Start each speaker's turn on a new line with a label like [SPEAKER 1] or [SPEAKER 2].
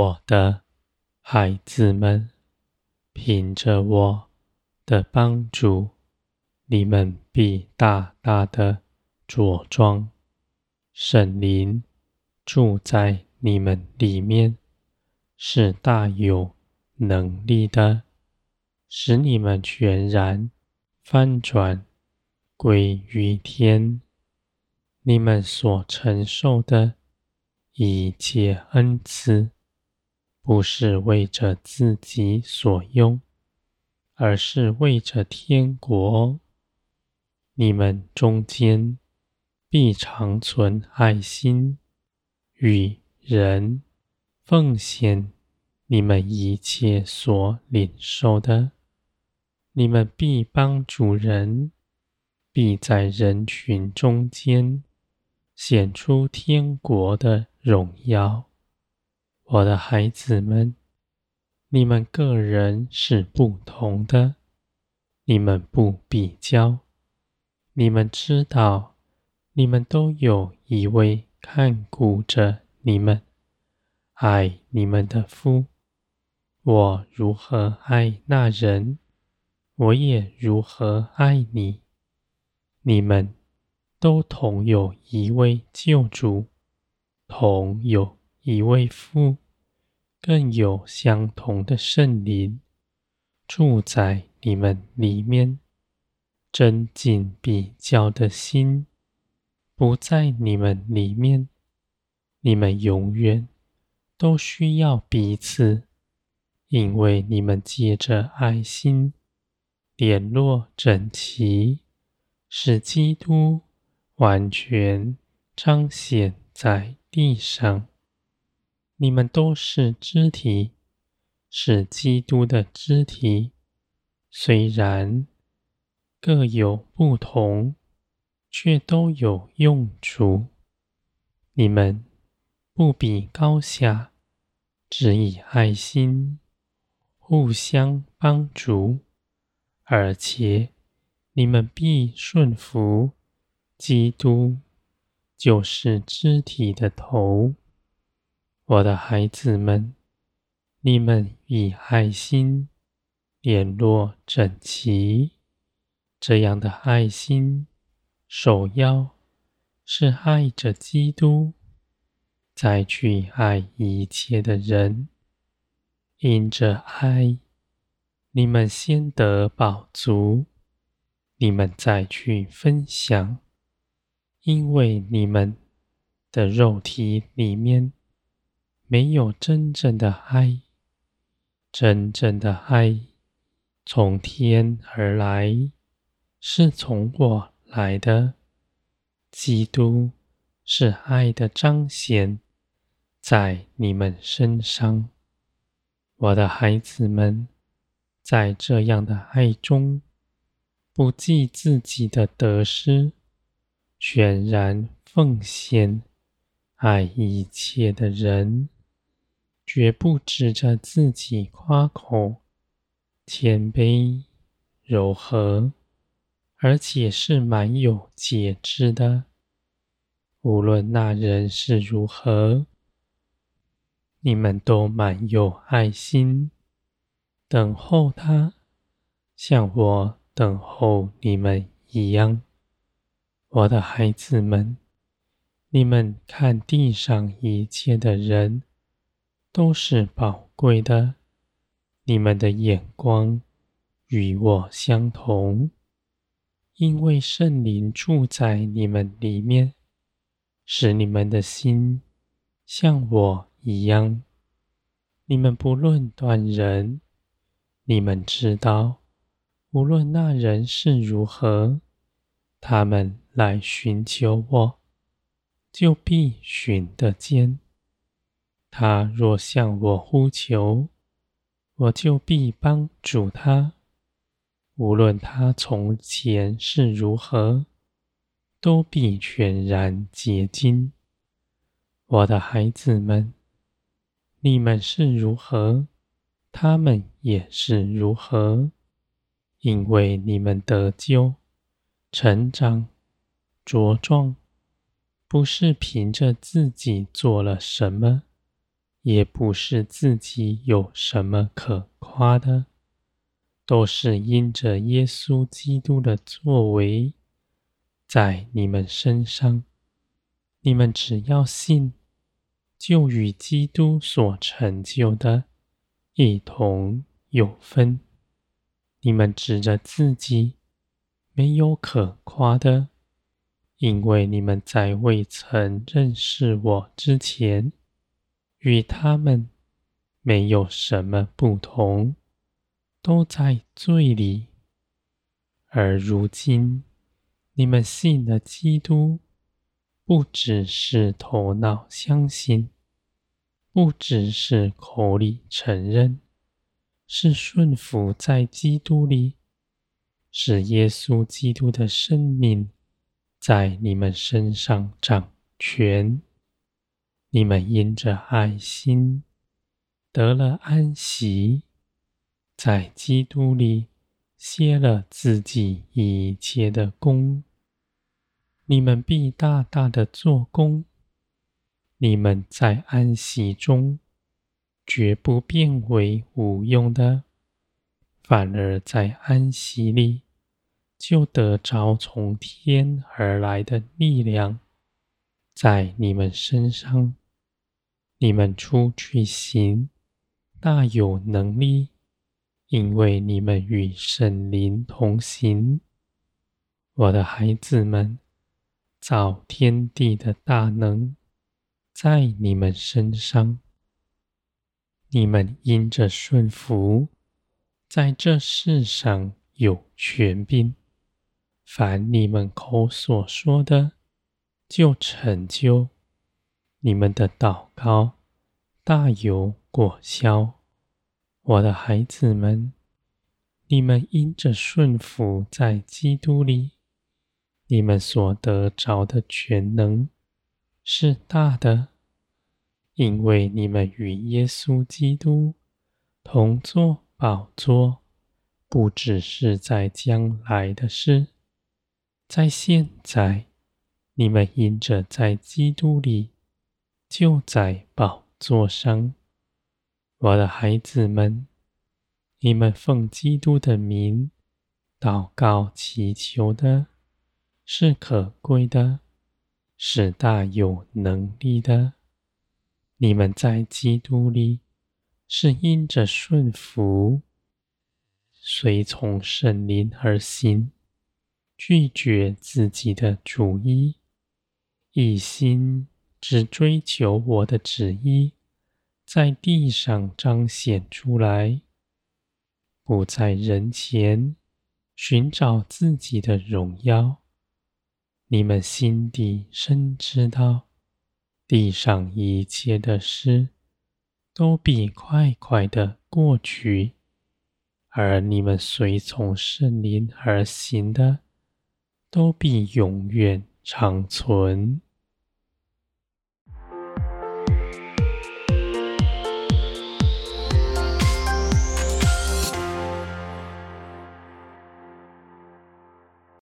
[SPEAKER 1] 我的孩子们，凭着我的帮助，你们必大大的茁壮。圣灵住在你们里面，是大有能力的，使你们全然翻转归于天。你们所承受的一切恩赐，不是为着自己所用，而是为着天国。你们中间必常存爱心，与人奉献你们一切所领受的。你们必帮助人，必在人群中间显出天国的荣耀。我的孩子们，你们个人是不同的，你们不比较。你们知道，你们都有一位看顾着你们、爱你们的父。我如何爱那人，我也如何爱你。你们都同有一位救主，同有一位父，更有相同的圣灵住在你们里面。争竞比较的心不在你们里面。你们永远都需要彼此，因为你们借着爱心联络整齐，使基督完全彰显在地上。你们都是肢体，是基督的肢体。虽然各有不同，却都有用处。你们不比高下，只以爱心互相帮助，而且你们必顺服基督，就是肢体的头。我的孩子们，你们以爱心联络整齐。这样的爱心，首要是爱着基督，再去爱一切的人。因着爱，你们先得饱足，你们再去分享。因为你们的肉体里面，没有真正的爱，真正的爱从天而来，是从我来的。基督是爱的彰显，在你们身上，我的孩子们，在这样的爱中，不计自己的得失，全然奉献，爱一切的人。绝不指着自己夸口，谦卑、柔和，而且是满有节制的。无论那人是如何，你们都满有爱心，等候他，像我等候你们一样。我的孩子们，你们看地上一切的人。都是宝贵的，你们的眼光与我相同，因为圣灵住在你们里面，使你们的心像我一样。你们不论断人，你们知道，无论那人是如何，他们来寻求我，就必寻得见。他若向我呼求，我就必帮助他。无论他从前是如何，都必全然结晶。我的孩子们，你们是如何，他们也是如何，因为你们得救、成长、茁壮，不是凭着自己做了什么。也不是自己有什么可夸的，都是因着耶稣基督的作为，在你们身上，你们只要信，就与基督所成就的一同有分。你们指着自己，没有可夸的，因为你们在未曾认识我之前，与他们没有什么不同，都在罪里。而如今，你们信了基督，不只是头脑相信，不只是口里承认，是顺服在基督里，是耶稣基督的生命在你们身上掌权。你们因着爱心得了安息，在基督里歇了自己一切的工，你们必大大的做工。你们在安息中绝不变为无用的，反而在安息里就得着从天而来的力量，在你们身上。你们出去行，大有能力，因为你们与圣灵同行。我的孩子们，造天地的大能在你们身上。你们因着顺服，在这世上有权柄，凡你们口所说的，就成就。你们的祷告大有果效，我的孩子们，你们因着顺服在基督里，你们所得着的全能是大的，因为你们与耶稣基督同坐宝座，不只是在将来的事，在现在，你们因着在基督里。就在宝座上，我的孩子们，你们奉基督的名祷告祈求的，是可贵的，是大有能力的。你们在基督里是因着顺服，随从圣灵而行，拒绝自己的主意，一心。只追求我的旨意，在地上彰显出来，不在人前寻找自己的荣耀。你们心底深知道，地上一切的事都必快快的过去，而你们随从圣灵而行的，都必永远长存。